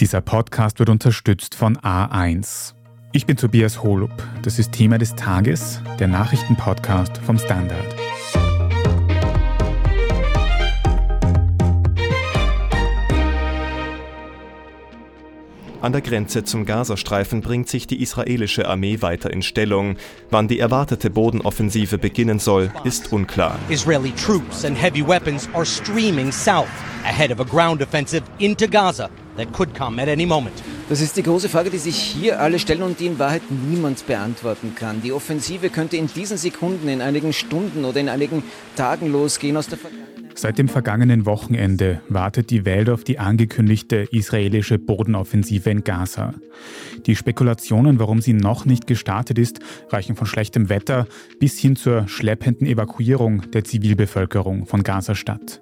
Dieser Podcast wird unterstützt von A1. Ich bin Tobias Holub. Das ist Thema des Tages, der Nachrichtenpodcast vom Standard. An der Grenze zum Gazastreifen bringt sich die israelische Armee weiter in Stellung. Wann die erwartete Bodenoffensive beginnen soll, ist unklar. Israeli troops and heavy weapons are streaming south ahead of a ground offensive into Gaza that could come at any moment. Das ist die große Frage, die sich hier alle stellen und die in Wahrheit niemand beantworten kann. Die Offensive könnte in diesen Sekunden, in einigen Stunden oder in einigen Tagen losgehen aus der Seit dem vergangenen Wochenende wartet die Welt auf die angekündigte israelische Bodenoffensive in Gaza. Die Spekulationen, warum sie noch nicht gestartet ist, reichen von schlechtem Wetter bis hin zur schleppenden Evakuierung der Zivilbevölkerung von Gaza-Stadt.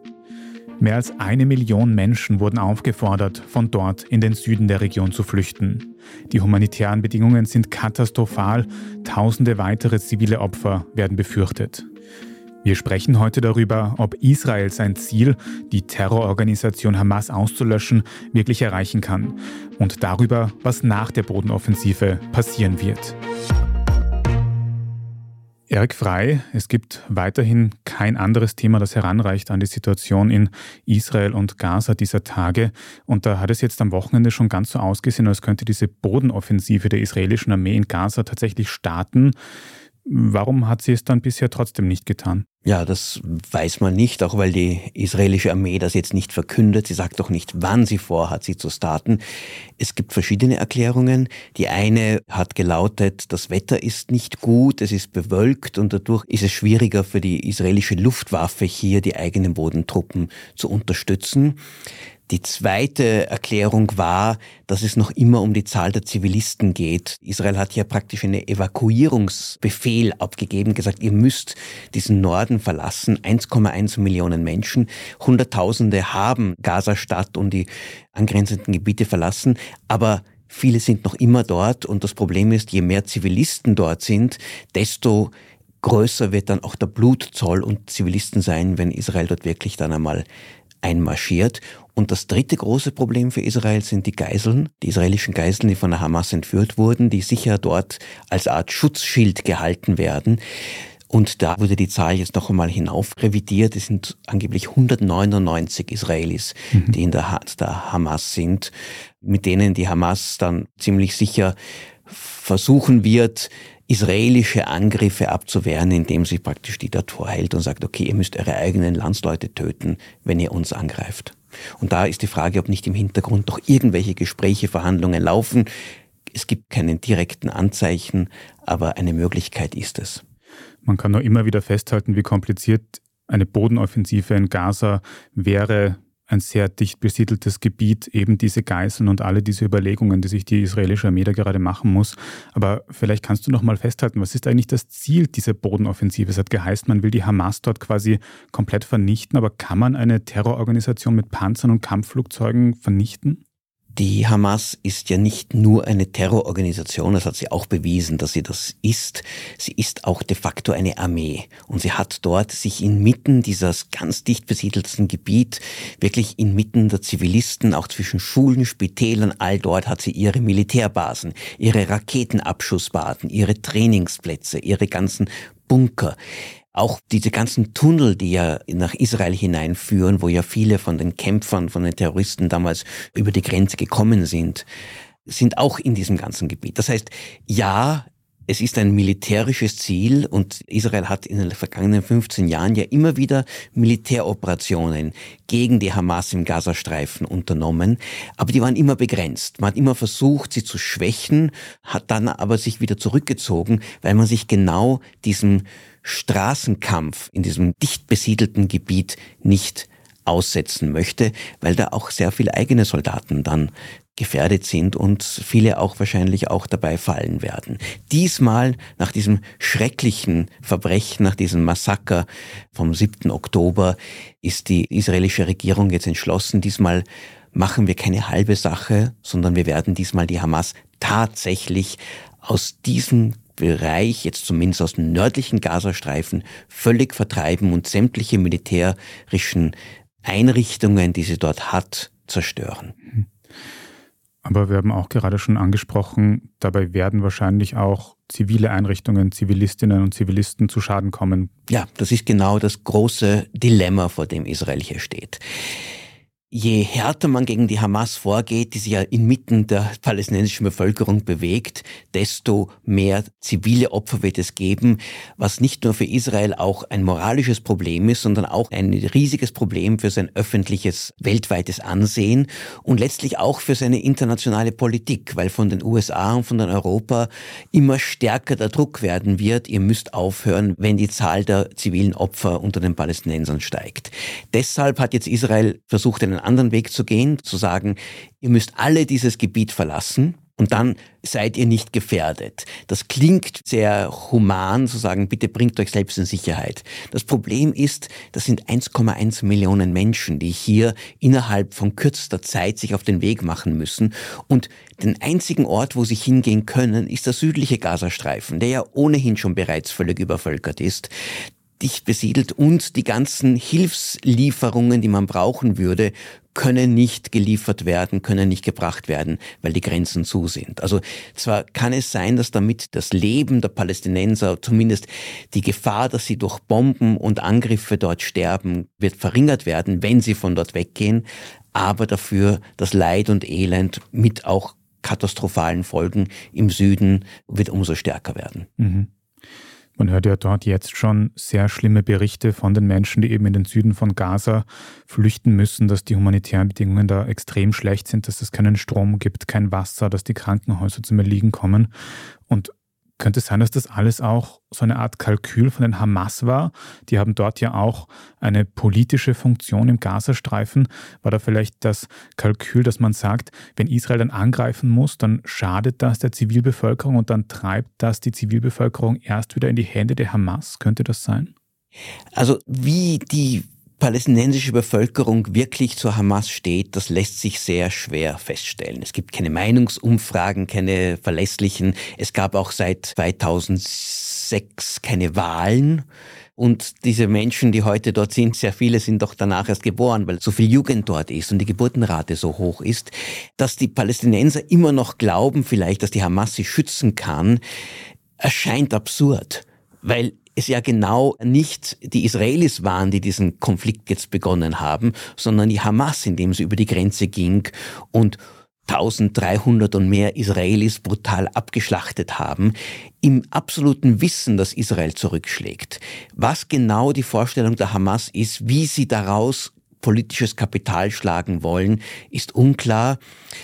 Mehr als eine Million Menschen wurden aufgefordert, von dort in den Süden der Region zu flüchten. Die humanitären Bedingungen sind katastrophal, tausende weitere zivile Opfer werden befürchtet. Wir sprechen heute darüber, ob Israel sein Ziel, die Terrororganisation Hamas auszulöschen, wirklich erreichen kann und darüber, was nach der Bodenoffensive passieren wird. Erik Frei, es gibt weiterhin kein anderes Thema, das heranreicht an die Situation in Israel und Gaza dieser Tage. Und da hat es jetzt am Wochenende schon ganz so ausgesehen, als könnte diese Bodenoffensive der israelischen Armee in Gaza tatsächlich starten. Warum hat sie es dann bisher trotzdem nicht getan? Ja, das weiß man nicht, auch weil die israelische Armee das jetzt nicht verkündet. Sie sagt doch nicht, wann sie vorhat, sie zu starten. Es gibt verschiedene Erklärungen. Die eine hat gelautet, das Wetter ist nicht gut, es ist bewölkt und dadurch ist es schwieriger für die israelische Luftwaffe hier die eigenen Bodentruppen zu unterstützen. Die zweite Erklärung war, dass es noch immer um die Zahl der Zivilisten geht. Israel hat ja praktisch einen Evakuierungsbefehl abgegeben, gesagt, ihr müsst diesen Norden verlassen. 1,1 Millionen Menschen. Hunderttausende haben Gaza-Stadt und die angrenzenden Gebiete verlassen. Aber viele sind noch immer dort. Und das Problem ist, je mehr Zivilisten dort sind, desto größer wird dann auch der Blutzoll und Zivilisten sein, wenn Israel dort wirklich dann einmal einmarschiert. Und das dritte große Problem für Israel sind die Geiseln, die israelischen Geiseln, die von der Hamas entführt wurden, die sicher dort als Art Schutzschild gehalten werden. Und da wurde die Zahl jetzt noch einmal hinauf revidiert. Es sind angeblich 199 Israelis, mhm. die in der, Hand der Hamas sind, mit denen die Hamas dann ziemlich sicher versuchen wird, israelische Angriffe abzuwehren, indem sie praktisch die dort vorhält und sagt, okay, ihr müsst eure eigenen Landsleute töten, wenn ihr uns angreift. Und da ist die Frage, ob nicht im Hintergrund doch irgendwelche Gespräche, Verhandlungen laufen. Es gibt keinen direkten Anzeichen, aber eine Möglichkeit ist es. Man kann nur immer wieder festhalten, wie kompliziert eine Bodenoffensive in Gaza wäre, ein sehr dicht besiedeltes Gebiet, eben diese Geißeln und alle diese Überlegungen, die sich die israelische Armee da gerade machen muss. Aber vielleicht kannst du noch mal festhalten, was ist eigentlich das Ziel dieser Bodenoffensive? Es hat geheißen, man will die Hamas dort quasi komplett vernichten, aber kann man eine Terrororganisation mit Panzern und Kampfflugzeugen vernichten? Die Hamas ist ja nicht nur eine Terrororganisation, das hat sie auch bewiesen, dass sie das ist. Sie ist auch de facto eine Armee. Und sie hat dort sich inmitten dieses ganz dicht besiedelten Gebiet, wirklich inmitten der Zivilisten, auch zwischen Schulen, Spitälern, all dort hat sie ihre Militärbasen, ihre Raketenabschussbaden, ihre Trainingsplätze, ihre ganzen Bunker. Auch diese ganzen Tunnel, die ja nach Israel hineinführen, wo ja viele von den Kämpfern, von den Terroristen damals über die Grenze gekommen sind, sind auch in diesem ganzen Gebiet. Das heißt, ja, es ist ein militärisches Ziel und Israel hat in den vergangenen 15 Jahren ja immer wieder Militäroperationen gegen die Hamas im Gazastreifen unternommen, aber die waren immer begrenzt. Man hat immer versucht, sie zu schwächen, hat dann aber sich wieder zurückgezogen, weil man sich genau diesem Straßenkampf in diesem dicht besiedelten Gebiet nicht aussetzen möchte, weil da auch sehr viele eigene Soldaten dann gefährdet sind und viele auch wahrscheinlich auch dabei fallen werden. Diesmal nach diesem schrecklichen Verbrechen, nach diesem Massaker vom 7. Oktober ist die israelische Regierung jetzt entschlossen, diesmal machen wir keine halbe Sache, sondern wir werden diesmal die Hamas tatsächlich aus diesem Bereich, jetzt zumindest aus dem nördlichen Gazastreifen, völlig vertreiben und sämtliche militärischen Einrichtungen, die sie dort hat, zerstören. Aber wir haben auch gerade schon angesprochen, dabei werden wahrscheinlich auch zivile Einrichtungen, Zivilistinnen und Zivilisten zu Schaden kommen. Ja, das ist genau das große Dilemma, vor dem Israel hier steht je härter man gegen die Hamas vorgeht, die sich ja inmitten der palästinensischen Bevölkerung bewegt, desto mehr zivile Opfer wird es geben, was nicht nur für Israel auch ein moralisches Problem ist, sondern auch ein riesiges Problem für sein öffentliches weltweites Ansehen und letztlich auch für seine internationale Politik, weil von den USA und von Europa immer stärker der Druck werden wird, ihr müsst aufhören, wenn die Zahl der zivilen Opfer unter den Palästinensern steigt. Deshalb hat jetzt Israel versucht, einen einen anderen Weg zu gehen, zu sagen, ihr müsst alle dieses Gebiet verlassen und dann seid ihr nicht gefährdet. Das klingt sehr human, zu sagen, bitte bringt euch selbst in Sicherheit. Das Problem ist, das sind 1,1 Millionen Menschen, die hier innerhalb von kürzester Zeit sich auf den Weg machen müssen. Und den einzigen Ort, wo sie hingehen können, ist der südliche Gazastreifen, der ja ohnehin schon bereits völlig übervölkert ist dicht besiedelt und die ganzen Hilfslieferungen, die man brauchen würde, können nicht geliefert werden, können nicht gebracht werden, weil die Grenzen zu sind. Also zwar kann es sein, dass damit das Leben der Palästinenser, zumindest die Gefahr, dass sie durch Bomben und Angriffe dort sterben, wird verringert werden, wenn sie von dort weggehen, aber dafür das Leid und Elend mit auch katastrophalen Folgen im Süden wird umso stärker werden. Mhm. Man hört ja dort jetzt schon sehr schlimme Berichte von den Menschen, die eben in den Süden von Gaza flüchten müssen, dass die humanitären Bedingungen da extrem schlecht sind, dass es keinen Strom gibt, kein Wasser, dass die Krankenhäuser zum Erliegen kommen. Und könnte es sein, dass das alles auch so eine Art Kalkül von den Hamas war? Die haben dort ja auch eine politische Funktion im Gazastreifen. War da vielleicht das Kalkül, dass man sagt, wenn Israel dann angreifen muss, dann schadet das der Zivilbevölkerung und dann treibt das die Zivilbevölkerung erst wieder in die Hände der Hamas? Könnte das sein? Also wie die palästinensische Bevölkerung wirklich zur Hamas steht, das lässt sich sehr schwer feststellen. Es gibt keine Meinungsumfragen, keine verlässlichen. Es gab auch seit 2006 keine Wahlen. Und diese Menschen, die heute dort sind, sehr viele sind doch danach erst geboren, weil so viel Jugend dort ist und die Geburtenrate so hoch ist, dass die Palästinenser immer noch glauben vielleicht, dass die Hamas sie schützen kann, erscheint absurd. Weil es ja genau nicht die Israelis waren, die diesen Konflikt jetzt begonnen haben, sondern die Hamas, indem sie über die Grenze ging und 1300 und mehr Israelis brutal abgeschlachtet haben, im absoluten Wissen, dass Israel zurückschlägt. Was genau die Vorstellung der Hamas ist, wie sie daraus politisches Kapital schlagen wollen, ist unklar.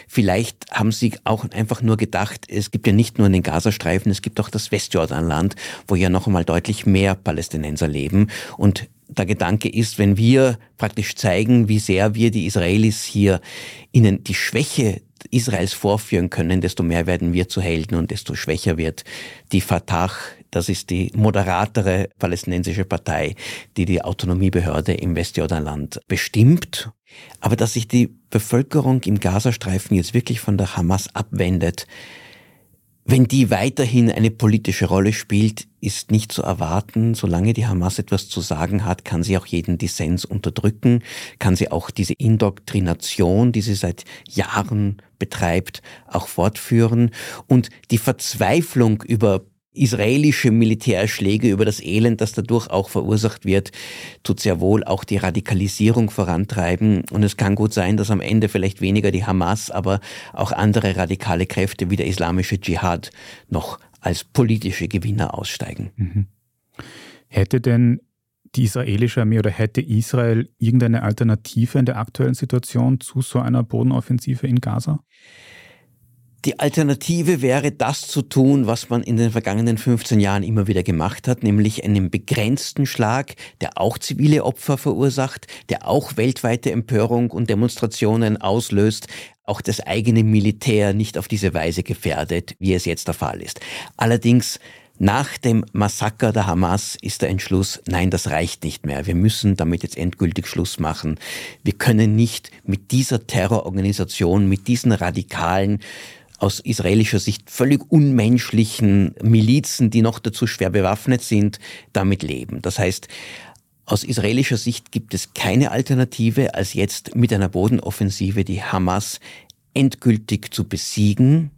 Vielleicht haben sie auch einfach nur gedacht, es gibt ja nicht nur den Gazastreifen, es gibt auch das Westjordanland, wo ja noch einmal deutlich mehr Palästinenser leben. Und der Gedanke ist, wenn wir praktisch zeigen, wie sehr wir die Israelis hier ihnen die Schwäche Israels vorführen können, desto mehr werden wir zu Helden und desto schwächer wird die Fatah, das ist die moderatere palästinensische Partei, die die Autonomiebehörde im Westjordanland bestimmt. Aber dass sich die Bevölkerung im Gazastreifen jetzt wirklich von der Hamas abwendet, wenn die weiterhin eine politische Rolle spielt, ist nicht zu erwarten. Solange die Hamas etwas zu sagen hat, kann sie auch jeden Dissens unterdrücken, kann sie auch diese Indoktrination, die sie seit Jahren betreibt, auch fortführen. Und die Verzweiflung über israelische Militärschläge, über das Elend, das dadurch auch verursacht wird, tut sehr wohl auch die Radikalisierung vorantreiben. Und es kann gut sein, dass am Ende vielleicht weniger die Hamas, aber auch andere radikale Kräfte wie der islamische Dschihad noch als politische Gewinner aussteigen. Mhm. Hätte denn die israelische Armee oder hätte Israel irgendeine Alternative in der aktuellen Situation zu so einer Bodenoffensive in Gaza? Die Alternative wäre das zu tun, was man in den vergangenen 15 Jahren immer wieder gemacht hat, nämlich einen begrenzten Schlag, der auch zivile Opfer verursacht, der auch weltweite Empörung und Demonstrationen auslöst, auch das eigene Militär nicht auf diese Weise gefährdet, wie es jetzt der Fall ist. Allerdings nach dem Massaker der Hamas ist der Entschluss, nein, das reicht nicht mehr. Wir müssen damit jetzt endgültig Schluss machen. Wir können nicht mit dieser Terrororganisation, mit diesen radikalen aus israelischer Sicht völlig unmenschlichen Milizen, die noch dazu schwer bewaffnet sind, damit leben. Das heißt, aus israelischer Sicht gibt es keine Alternative, als jetzt mit einer Bodenoffensive die Hamas endgültig zu besiegen.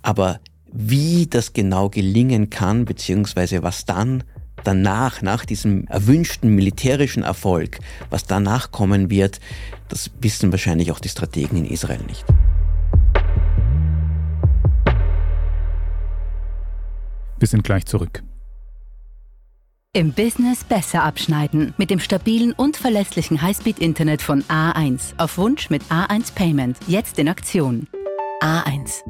Aber wie das genau gelingen kann, beziehungsweise was dann danach, nach diesem erwünschten militärischen Erfolg, was danach kommen wird, das wissen wahrscheinlich auch die Strategen in Israel nicht. Wir sind gleich zurück. Im Business besser abschneiden mit dem stabilen und verlässlichen Highspeed-Internet von A1. Auf Wunsch mit A1 Payment. Jetzt in Aktion. A1.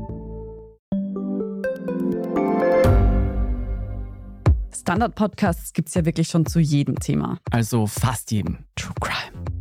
Standard-Podcasts gibt es ja wirklich schon zu jedem Thema. Also fast jedem. True Crime.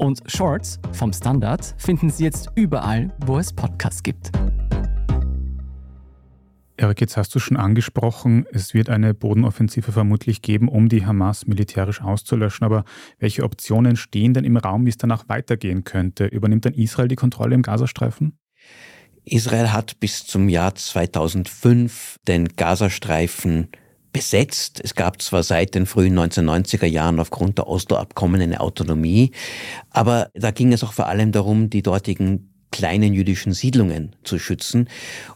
Und Shorts vom Standard finden Sie jetzt überall, wo es Podcasts gibt. Erik, jetzt hast du schon angesprochen, es wird eine Bodenoffensive vermutlich geben, um die Hamas militärisch auszulöschen. Aber welche Optionen stehen denn im Raum, wie es danach weitergehen könnte? Übernimmt dann Israel die Kontrolle im Gazastreifen? Israel hat bis zum Jahr 2005 den Gazastreifen besetzt. Es gab zwar seit den frühen 1990er Jahren aufgrund der Oslo-Abkommen eine Autonomie, aber da ging es auch vor allem darum, die dortigen kleinen jüdischen Siedlungen zu schützen.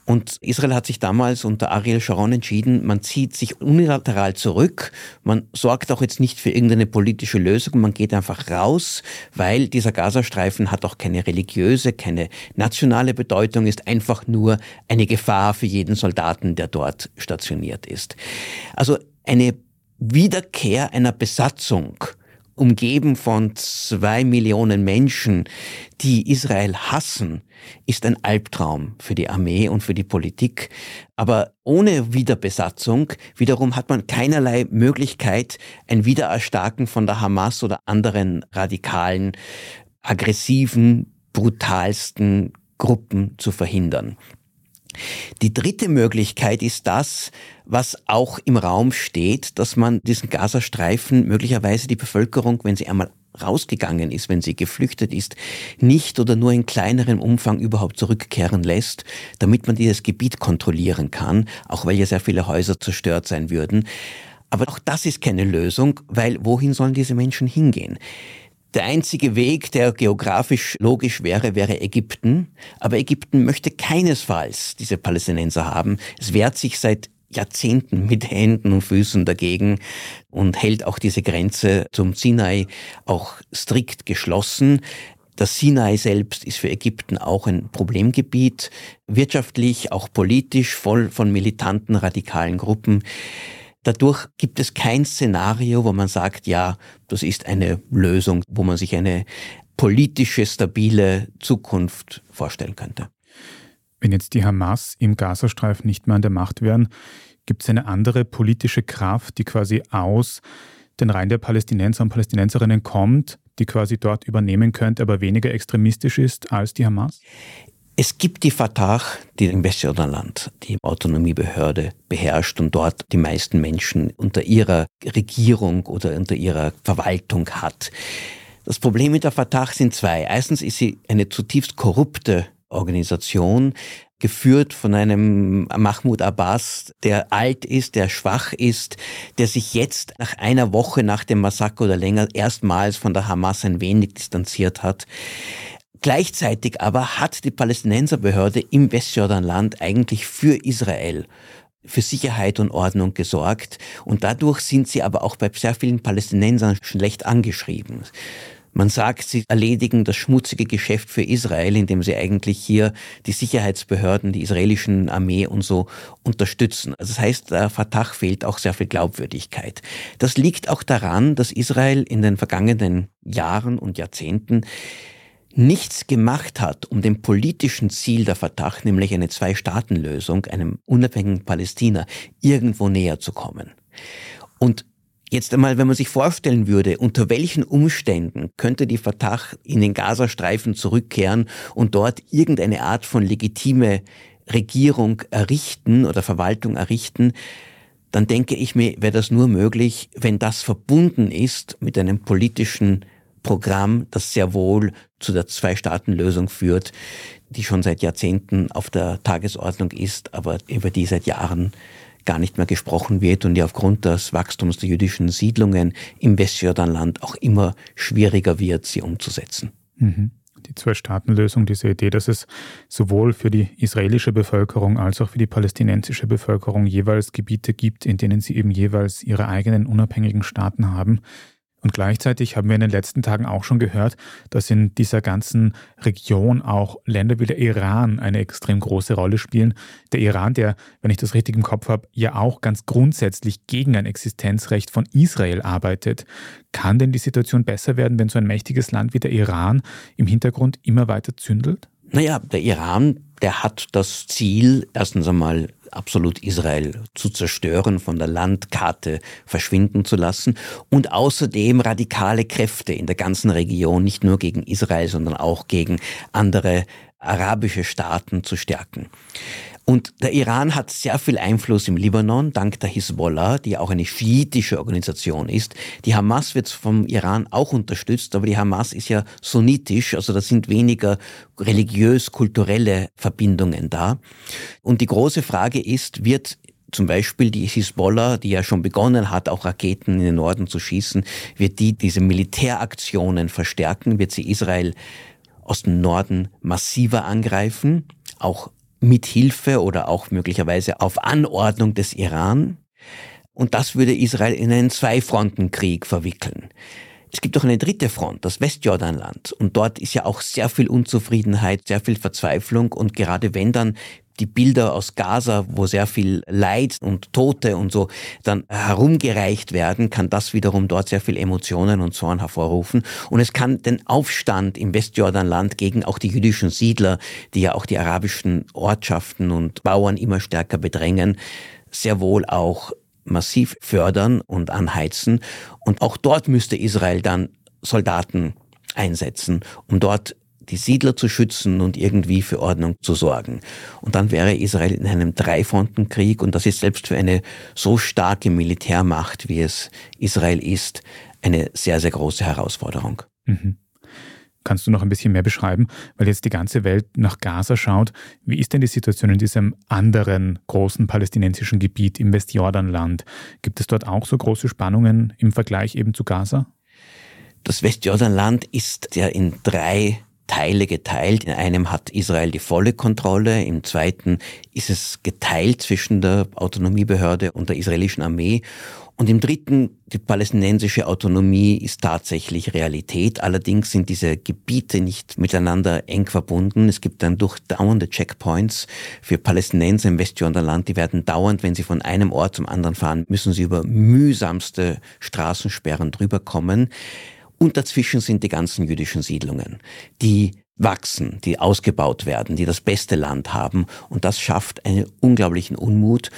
Und Israel hat sich damals unter Ariel Sharon entschieden, man zieht sich unilateral zurück, man sorgt auch jetzt nicht für irgendeine politische Lösung, man geht einfach raus, weil dieser Gazastreifen hat auch keine religiöse, keine nationale Bedeutung, ist einfach nur eine Gefahr für jeden Soldaten, der dort stationiert ist. Also eine Wiederkehr einer Besatzung umgeben von zwei Millionen Menschen, die Israel hassen, ist ein Albtraum für die Armee und für die Politik. Aber ohne Wiederbesatzung wiederum hat man keinerlei Möglichkeit, ein Wiedererstarken von der Hamas oder anderen radikalen, aggressiven, brutalsten Gruppen zu verhindern. Die dritte Möglichkeit ist das, was auch im Raum steht, dass man diesen Gazastreifen möglicherweise die Bevölkerung, wenn sie einmal rausgegangen ist, wenn sie geflüchtet ist, nicht oder nur in kleinerem Umfang überhaupt zurückkehren lässt, damit man dieses Gebiet kontrollieren kann, auch weil ja sehr viele Häuser zerstört sein würden. Aber auch das ist keine Lösung, weil wohin sollen diese Menschen hingehen? Der einzige Weg, der geografisch logisch wäre, wäre Ägypten. Aber Ägypten möchte keinesfalls diese Palästinenser haben. Es wehrt sich seit Jahrzehnten mit Händen und Füßen dagegen und hält auch diese Grenze zum Sinai auch strikt geschlossen. Das Sinai selbst ist für Ägypten auch ein Problemgebiet, wirtschaftlich, auch politisch, voll von militanten, radikalen Gruppen. Dadurch gibt es kein Szenario, wo man sagt, ja, das ist eine Lösung, wo man sich eine politische, stabile Zukunft vorstellen könnte. Wenn jetzt die Hamas im Gazastreifen nicht mehr an der Macht wären, gibt es eine andere politische Kraft, die quasi aus den Reihen der Palästinenser und Palästinenserinnen kommt, die quasi dort übernehmen könnte, aber weniger extremistisch ist als die Hamas? Es gibt die Fatah, die im Westjordanland die Autonomiebehörde beherrscht und dort die meisten Menschen unter ihrer Regierung oder unter ihrer Verwaltung hat. Das Problem mit der Fatah sind zwei. Erstens ist sie eine zutiefst korrupte Organisation, geführt von einem Mahmoud Abbas, der alt ist, der schwach ist, der sich jetzt nach einer Woche nach dem Massaker oder länger erstmals von der Hamas ein wenig distanziert hat. Gleichzeitig aber hat die Palästinenserbehörde im Westjordanland eigentlich für Israel für Sicherheit und Ordnung gesorgt und dadurch sind sie aber auch bei sehr vielen Palästinensern schlecht angeschrieben. Man sagt, sie erledigen das schmutzige Geschäft für Israel, indem sie eigentlich hier die Sicherheitsbehörden, die israelischen Armee und so unterstützen. Also das heißt, der Fatah fehlt auch sehr viel Glaubwürdigkeit. Das liegt auch daran, dass Israel in den vergangenen Jahren und Jahrzehnten nichts gemacht hat, um dem politischen Ziel der Fatah, nämlich eine Zwei-Staaten-Lösung, einem unabhängigen Palästina, irgendwo näher zu kommen. Und Jetzt einmal, wenn man sich vorstellen würde, unter welchen Umständen könnte die Fatah in den Gazastreifen zurückkehren und dort irgendeine Art von legitime Regierung errichten oder Verwaltung errichten, dann denke ich mir, wäre das nur möglich, wenn das verbunden ist mit einem politischen Programm, das sehr wohl zu der Zwei-Staaten-Lösung führt, die schon seit Jahrzehnten auf der Tagesordnung ist, aber über die seit Jahren gar nicht mehr gesprochen wird und die aufgrund des Wachstums der jüdischen Siedlungen im Westjordanland auch immer schwieriger wird, sie umzusetzen. Mhm. Die Zwei-Staaten-Lösung, diese Idee, dass es sowohl für die israelische Bevölkerung als auch für die palästinensische Bevölkerung jeweils Gebiete gibt, in denen sie eben jeweils ihre eigenen unabhängigen Staaten haben, und gleichzeitig haben wir in den letzten Tagen auch schon gehört, dass in dieser ganzen Region auch Länder wie der Iran eine extrem große Rolle spielen. Der Iran, der, wenn ich das richtig im Kopf habe, ja auch ganz grundsätzlich gegen ein Existenzrecht von Israel arbeitet. Kann denn die Situation besser werden, wenn so ein mächtiges Land wie der Iran im Hintergrund immer weiter zündelt? Naja, der Iran, der hat das Ziel, erstens einmal absolut Israel zu zerstören, von der Landkarte verschwinden zu lassen und außerdem radikale Kräfte in der ganzen Region, nicht nur gegen Israel, sondern auch gegen andere arabische Staaten zu stärken. Und der Iran hat sehr viel Einfluss im Libanon, dank der Hisbollah, die auch eine schiitische Organisation ist. Die Hamas wird vom Iran auch unterstützt, aber die Hamas ist ja sunnitisch, also da sind weniger religiös-kulturelle Verbindungen da. Und die große Frage ist, wird zum Beispiel die Hisbollah, die ja schon begonnen hat, auch Raketen in den Norden zu schießen, wird die diese Militäraktionen verstärken? Wird sie Israel aus dem Norden massiver angreifen? Auch mit Hilfe oder auch möglicherweise auf Anordnung des Iran. Und das würde Israel in einen Zwei-Fronten-Krieg verwickeln. Es gibt auch eine dritte Front, das Westjordanland. Und dort ist ja auch sehr viel Unzufriedenheit, sehr viel Verzweiflung. Und gerade wenn dann die Bilder aus Gaza, wo sehr viel Leid und Tote und so dann herumgereicht werden, kann das wiederum dort sehr viel Emotionen und Zorn hervorrufen. Und es kann den Aufstand im Westjordanland gegen auch die jüdischen Siedler, die ja auch die arabischen Ortschaften und Bauern immer stärker bedrängen, sehr wohl auch massiv fördern und anheizen. Und auch dort müsste Israel dann Soldaten einsetzen, um dort die Siedler zu schützen und irgendwie für Ordnung zu sorgen. Und dann wäre Israel in einem Dreifrontenkrieg und das ist selbst für eine so starke Militärmacht, wie es Israel ist, eine sehr, sehr große Herausforderung. Mhm. Kannst du noch ein bisschen mehr beschreiben, weil jetzt die ganze Welt nach Gaza schaut? Wie ist denn die Situation in diesem anderen großen palästinensischen Gebiet im Westjordanland? Gibt es dort auch so große Spannungen im Vergleich eben zu Gaza? Das Westjordanland ist ja in drei Teile geteilt. In einem hat Israel die volle Kontrolle, im zweiten ist es geteilt zwischen der Autonomiebehörde und der israelischen Armee. Und im dritten, die palästinensische Autonomie ist tatsächlich Realität. Allerdings sind diese Gebiete nicht miteinander eng verbunden. Es gibt dann durchdauernde Checkpoints für Palästinenser im Westjordanland. Die werden dauernd, wenn sie von einem Ort zum anderen fahren, müssen sie über mühsamste Straßensperren drüber kommen. Und dazwischen sind die ganzen jüdischen Siedlungen, die wachsen, die ausgebaut werden, die das beste Land haben. Und das schafft einen unglaublichen Unmut.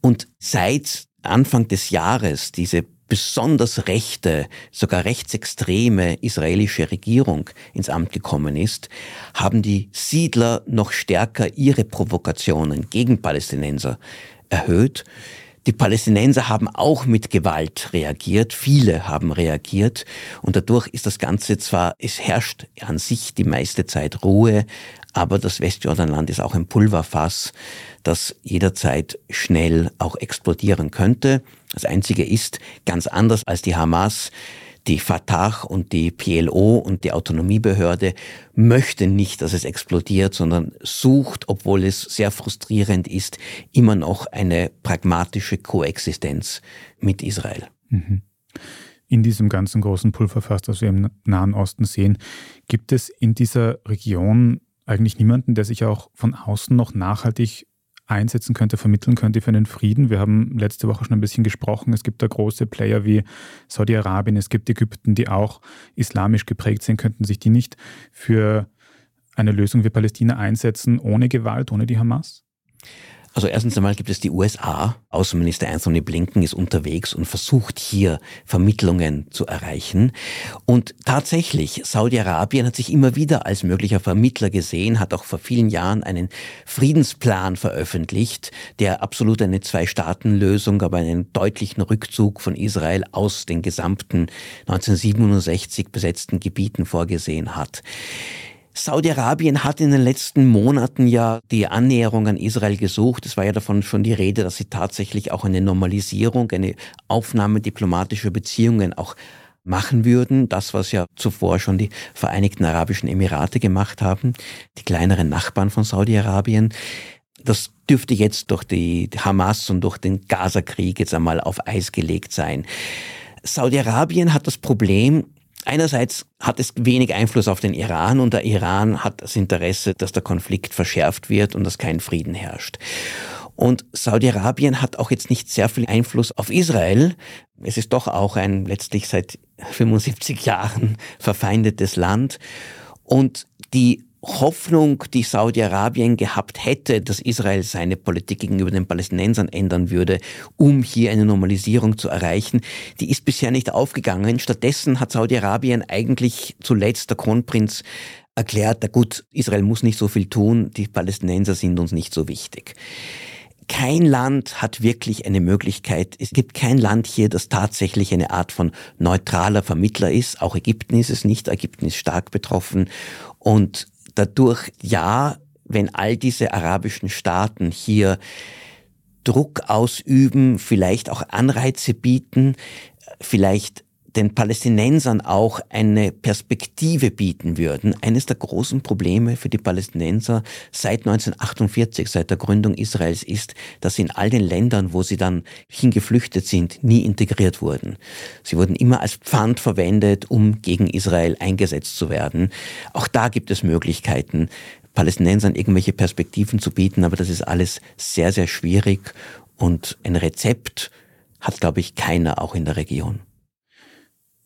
Und seit Anfang des Jahres diese besonders rechte, sogar rechtsextreme israelische Regierung ins Amt gekommen ist, haben die Siedler noch stärker ihre Provokationen gegen Palästinenser erhöht. Die Palästinenser haben auch mit Gewalt reagiert, viele haben reagiert und dadurch ist das Ganze zwar, es herrscht an sich die meiste Zeit Ruhe, aber das Westjordanland ist auch ein Pulverfass, das jederzeit schnell auch explodieren könnte. Das Einzige ist, ganz anders als die Hamas, die Fatah und die PLO und die Autonomiebehörde möchten nicht, dass es explodiert, sondern sucht, obwohl es sehr frustrierend ist, immer noch eine pragmatische Koexistenz mit Israel. Mhm. In diesem ganzen großen Pulverfass, das wir im Nahen Osten sehen, gibt es in dieser Region eigentlich niemanden, der sich auch von außen noch nachhaltig einsetzen könnte, vermitteln könnte für einen Frieden. Wir haben letzte Woche schon ein bisschen gesprochen. Es gibt da große Player wie Saudi-Arabien, es gibt Ägypten, die auch islamisch geprägt sind. Könnten sich die nicht für eine Lösung wie Palästina einsetzen, ohne Gewalt, ohne die Hamas? Also erstens einmal gibt es die USA. Außenminister Anthony Blinken ist unterwegs und versucht hier Vermittlungen zu erreichen. Und tatsächlich, Saudi-Arabien hat sich immer wieder als möglicher Vermittler gesehen, hat auch vor vielen Jahren einen Friedensplan veröffentlicht, der absolut eine Zwei-Staaten-Lösung, aber einen deutlichen Rückzug von Israel aus den gesamten 1967 besetzten Gebieten vorgesehen hat. Saudi-Arabien hat in den letzten Monaten ja die Annäherung an Israel gesucht. Es war ja davon schon die Rede, dass sie tatsächlich auch eine Normalisierung, eine Aufnahme diplomatischer Beziehungen auch machen würden. Das, was ja zuvor schon die Vereinigten Arabischen Emirate gemacht haben, die kleineren Nachbarn von Saudi-Arabien. Das dürfte jetzt durch die Hamas und durch den Gaza-Krieg jetzt einmal auf Eis gelegt sein. Saudi-Arabien hat das Problem, Einerseits hat es wenig Einfluss auf den Iran und der Iran hat das Interesse, dass der Konflikt verschärft wird und dass kein Frieden herrscht. Und Saudi-Arabien hat auch jetzt nicht sehr viel Einfluss auf Israel. Es ist doch auch ein letztlich seit 75 Jahren verfeindetes Land. Und die Hoffnung, die Saudi-Arabien gehabt hätte, dass Israel seine Politik gegenüber den Palästinensern ändern würde, um hier eine Normalisierung zu erreichen, die ist bisher nicht aufgegangen. Stattdessen hat Saudi-Arabien eigentlich zuletzt der Kronprinz erklärt, na gut, Israel muss nicht so viel tun, die Palästinenser sind uns nicht so wichtig. Kein Land hat wirklich eine Möglichkeit. Es gibt kein Land hier, das tatsächlich eine Art von neutraler Vermittler ist. Auch Ägypten ist es nicht. Ägypten ist stark betroffen. Und dadurch, ja, wenn all diese arabischen Staaten hier Druck ausüben, vielleicht auch Anreize bieten, vielleicht den Palästinensern auch eine Perspektive bieten würden. Eines der großen Probleme für die Palästinenser seit 1948, seit der Gründung Israels ist, dass sie in all den Ländern, wo sie dann hingeflüchtet sind, nie integriert wurden. Sie wurden immer als Pfand verwendet, um gegen Israel eingesetzt zu werden. Auch da gibt es Möglichkeiten, Palästinensern irgendwelche Perspektiven zu bieten, aber das ist alles sehr, sehr schwierig und ein Rezept hat, glaube ich, keiner auch in der Region.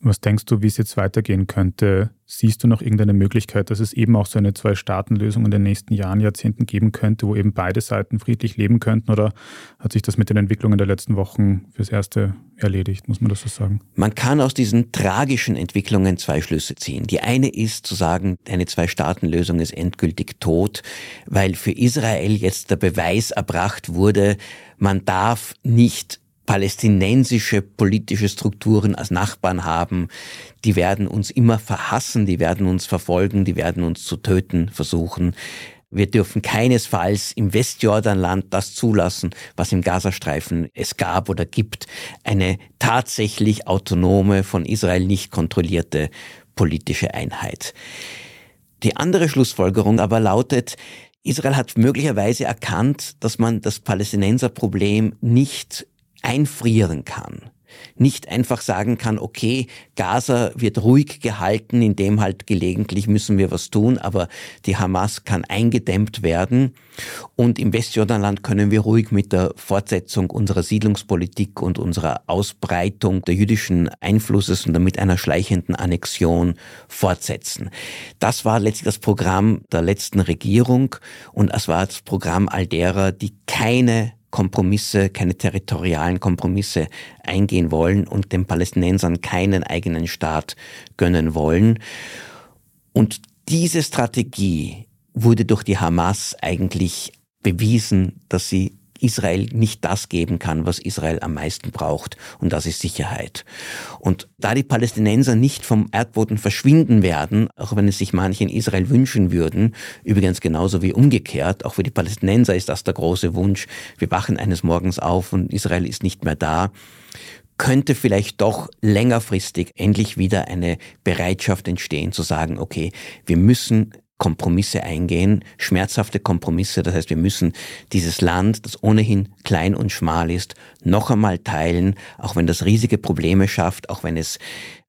Was denkst du, wie es jetzt weitergehen könnte? Siehst du noch irgendeine Möglichkeit, dass es eben auch so eine Zwei-Staaten-Lösung in den nächsten Jahren, Jahrzehnten geben könnte, wo eben beide Seiten friedlich leben könnten? Oder hat sich das mit den Entwicklungen der letzten Wochen fürs Erste erledigt, muss man das so sagen? Man kann aus diesen tragischen Entwicklungen zwei Schlüsse ziehen. Die eine ist zu sagen, eine Zwei-Staaten-Lösung ist endgültig tot, weil für Israel jetzt der Beweis erbracht wurde, man darf nicht palästinensische politische Strukturen als Nachbarn haben, die werden uns immer verhassen, die werden uns verfolgen, die werden uns zu töten versuchen. Wir dürfen keinesfalls im Westjordanland das zulassen, was im Gazastreifen es gab oder gibt, eine tatsächlich autonome, von Israel nicht kontrollierte politische Einheit. Die andere Schlussfolgerung aber lautet, Israel hat möglicherweise erkannt, dass man das Palästinenserproblem nicht einfrieren kann. Nicht einfach sagen kann, okay, Gaza wird ruhig gehalten, indem halt gelegentlich müssen wir was tun, aber die Hamas kann eingedämmt werden. Und im Westjordanland können wir ruhig mit der Fortsetzung unserer Siedlungspolitik und unserer Ausbreitung der jüdischen Einflusses und damit einer schleichenden Annexion fortsetzen. Das war letztlich das Programm der letzten Regierung und es war das Programm all derer, die keine Kompromisse, keine territorialen Kompromisse eingehen wollen und den Palästinensern keinen eigenen Staat gönnen wollen. Und diese Strategie wurde durch die Hamas eigentlich bewiesen, dass sie Israel nicht das geben kann, was Israel am meisten braucht, und das ist Sicherheit. Und da die Palästinenser nicht vom Erdboden verschwinden werden, auch wenn es sich manche in Israel wünschen würden, übrigens genauso wie umgekehrt, auch für die Palästinenser ist das der große Wunsch, wir wachen eines Morgens auf und Israel ist nicht mehr da, könnte vielleicht doch längerfristig endlich wieder eine Bereitschaft entstehen zu sagen, okay, wir müssen Kompromisse eingehen, schmerzhafte Kompromisse. Das heißt, wir müssen dieses Land, das ohnehin klein und schmal ist, noch einmal teilen, auch wenn das riesige Probleme schafft, auch wenn es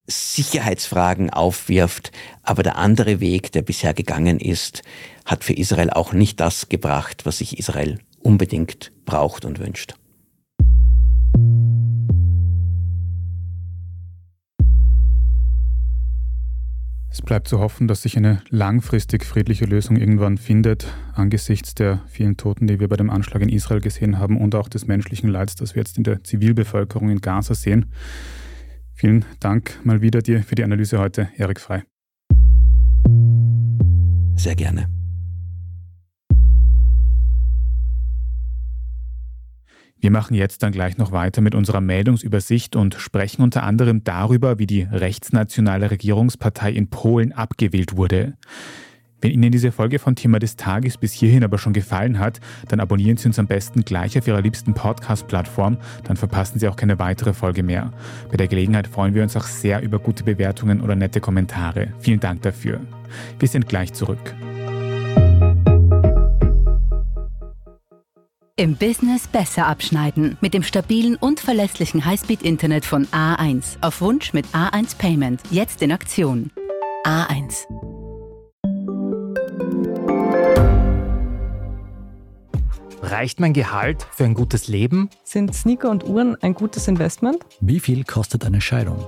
Sicherheitsfragen aufwirft. Aber der andere Weg, der bisher gegangen ist, hat für Israel auch nicht das gebracht, was sich Israel unbedingt braucht und wünscht. Es bleibt zu hoffen, dass sich eine langfristig friedliche Lösung irgendwann findet, angesichts der vielen Toten, die wir bei dem Anschlag in Israel gesehen haben und auch des menschlichen Leids, das wir jetzt in der Zivilbevölkerung in Gaza sehen. Vielen Dank mal wieder dir für die Analyse heute, Erik Frei. Sehr gerne. Wir machen jetzt dann gleich noch weiter mit unserer Meldungsübersicht und sprechen unter anderem darüber, wie die rechtsnationale Regierungspartei in Polen abgewählt wurde. Wenn Ihnen diese Folge von Thema des Tages bis hierhin aber schon gefallen hat, dann abonnieren Sie uns am besten gleich auf Ihrer liebsten Podcast-Plattform, dann verpassen Sie auch keine weitere Folge mehr. Bei der Gelegenheit freuen wir uns auch sehr über gute Bewertungen oder nette Kommentare. Vielen Dank dafür. Wir sind gleich zurück. Im Business besser abschneiden. Mit dem stabilen und verlässlichen Highspeed-Internet von A1. Auf Wunsch mit A1 Payment. Jetzt in Aktion. A1. Reicht mein Gehalt für ein gutes Leben? Sind Sneaker und Uhren ein gutes Investment? Wie viel kostet eine Scheidung?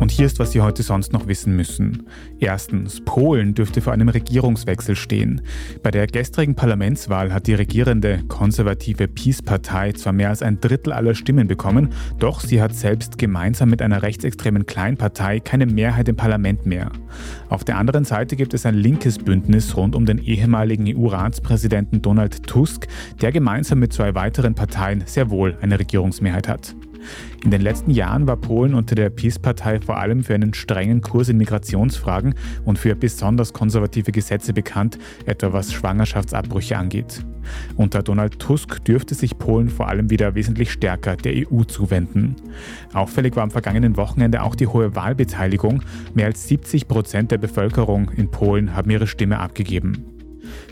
Und hier ist, was Sie heute sonst noch wissen müssen. Erstens, Polen dürfte vor einem Regierungswechsel stehen. Bei der gestrigen Parlamentswahl hat die regierende konservative PiS-Partei zwar mehr als ein Drittel aller Stimmen bekommen, doch sie hat selbst gemeinsam mit einer rechtsextremen Kleinpartei keine Mehrheit im Parlament mehr. Auf der anderen Seite gibt es ein linkes Bündnis rund um den ehemaligen EU-Ratspräsidenten Donald Tusk, der gemeinsam mit zwei weiteren Parteien sehr wohl eine Regierungsmehrheit hat. In den letzten Jahren war Polen unter der PiS-Partei vor allem für einen strengen Kurs in Migrationsfragen und für besonders konservative Gesetze bekannt, etwa was Schwangerschaftsabbrüche angeht. Unter Donald Tusk dürfte sich Polen vor allem wieder wesentlich stärker der EU zuwenden. Auffällig war am vergangenen Wochenende auch die hohe Wahlbeteiligung. Mehr als 70 Prozent der Bevölkerung in Polen haben ihre Stimme abgegeben.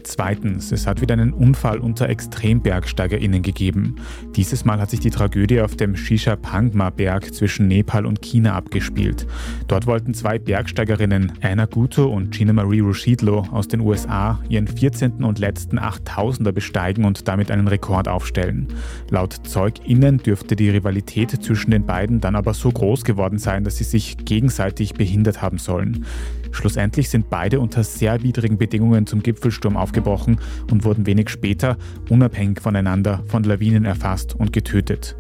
Zweitens, es hat wieder einen Unfall unter ExtrembergsteigerInnen gegeben. Dieses Mal hat sich die Tragödie auf dem Shisha Pangma Berg zwischen Nepal und China abgespielt. Dort wollten zwei Bergsteigerinnen, Anna Guto und Gina Marie Rushidlo aus den USA, ihren 14. und letzten 8000er besteigen und damit einen Rekord aufstellen. Laut ZeugInnen dürfte die Rivalität zwischen den beiden dann aber so groß geworden sein, dass sie sich gegenseitig behindert haben sollen. Schlussendlich sind beide unter sehr widrigen Bedingungen zum Gipfelsturm aufgebrochen und wurden wenig später, unabhängig voneinander, von Lawinen erfasst und getötet.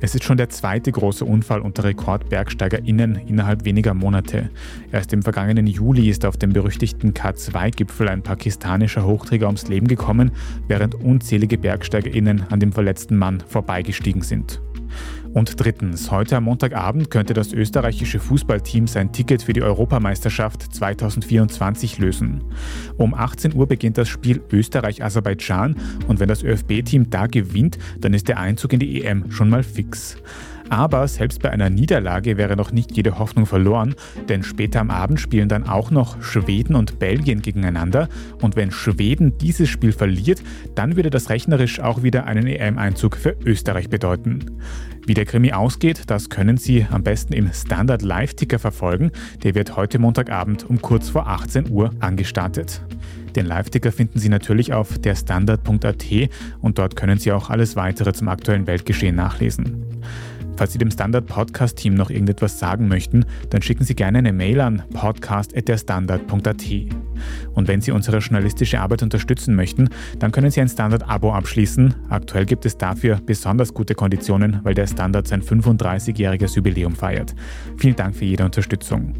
Es ist schon der zweite große Unfall unter RekordbergsteigerInnen innerhalb weniger Monate. Erst im vergangenen Juli ist auf dem berüchtigten K2-Gipfel ein pakistanischer Hochträger ums Leben gekommen, während unzählige BergsteigerInnen an dem verletzten Mann vorbeigestiegen sind. Und drittens, heute am Montagabend könnte das österreichische Fußballteam sein Ticket für die Europameisterschaft 2024 lösen. Um 18 Uhr beginnt das Spiel Österreich-Aserbaidschan und wenn das ÖFB-Team da gewinnt, dann ist der Einzug in die EM schon mal fix. Aber selbst bei einer Niederlage wäre noch nicht jede Hoffnung verloren, denn später am Abend spielen dann auch noch Schweden und Belgien gegeneinander und wenn Schweden dieses Spiel verliert, dann würde das rechnerisch auch wieder einen EM-Einzug für Österreich bedeuten. Wie der Krimi ausgeht, das können Sie am besten im Standard Live-Ticker verfolgen. Der wird heute Montagabend um kurz vor 18 Uhr angestartet. Den Live-Ticker finden Sie natürlich auf derstandard.at und dort können Sie auch alles weitere zum aktuellen Weltgeschehen nachlesen. Falls Sie dem Standard Podcast Team noch irgendetwas sagen möchten, dann schicken Sie gerne eine Mail an podcast.derstandard.at. Und wenn Sie unsere journalistische Arbeit unterstützen möchten, dann können Sie ein Standard-Abo abschließen. Aktuell gibt es dafür besonders gute Konditionen, weil der Standard sein 35-jähriges Jubiläum feiert. Vielen Dank für jede Unterstützung.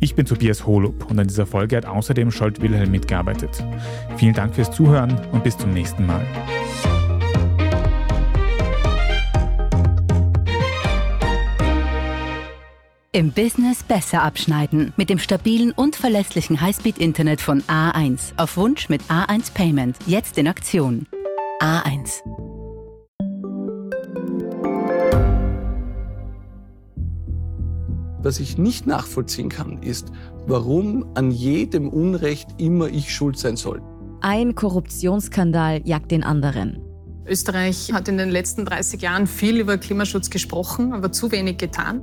Ich bin Tobias Holub und an dieser Folge hat außerdem Scholt Wilhelm mitgearbeitet. Vielen Dank fürs Zuhören und bis zum nächsten Mal. Im Business besser abschneiden. Mit dem stabilen und verlässlichen Highspeed-Internet von A1. Auf Wunsch mit A1 Payment. Jetzt in Aktion. A1. Was ich nicht nachvollziehen kann, ist, warum an jedem Unrecht immer ich schuld sein soll. Ein Korruptionsskandal jagt den anderen. Österreich hat in den letzten 30 Jahren viel über Klimaschutz gesprochen, aber zu wenig getan.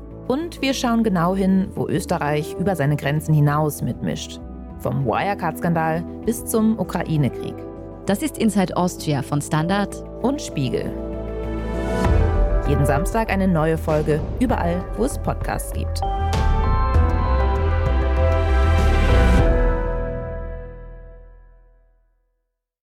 Und wir schauen genau hin, wo Österreich über seine Grenzen hinaus mitmischt. Vom Wirecard-Skandal bis zum Ukraine-Krieg. Das ist Inside Austria von Standard und Spiegel. Jeden Samstag eine neue Folge, überall, wo es Podcasts gibt.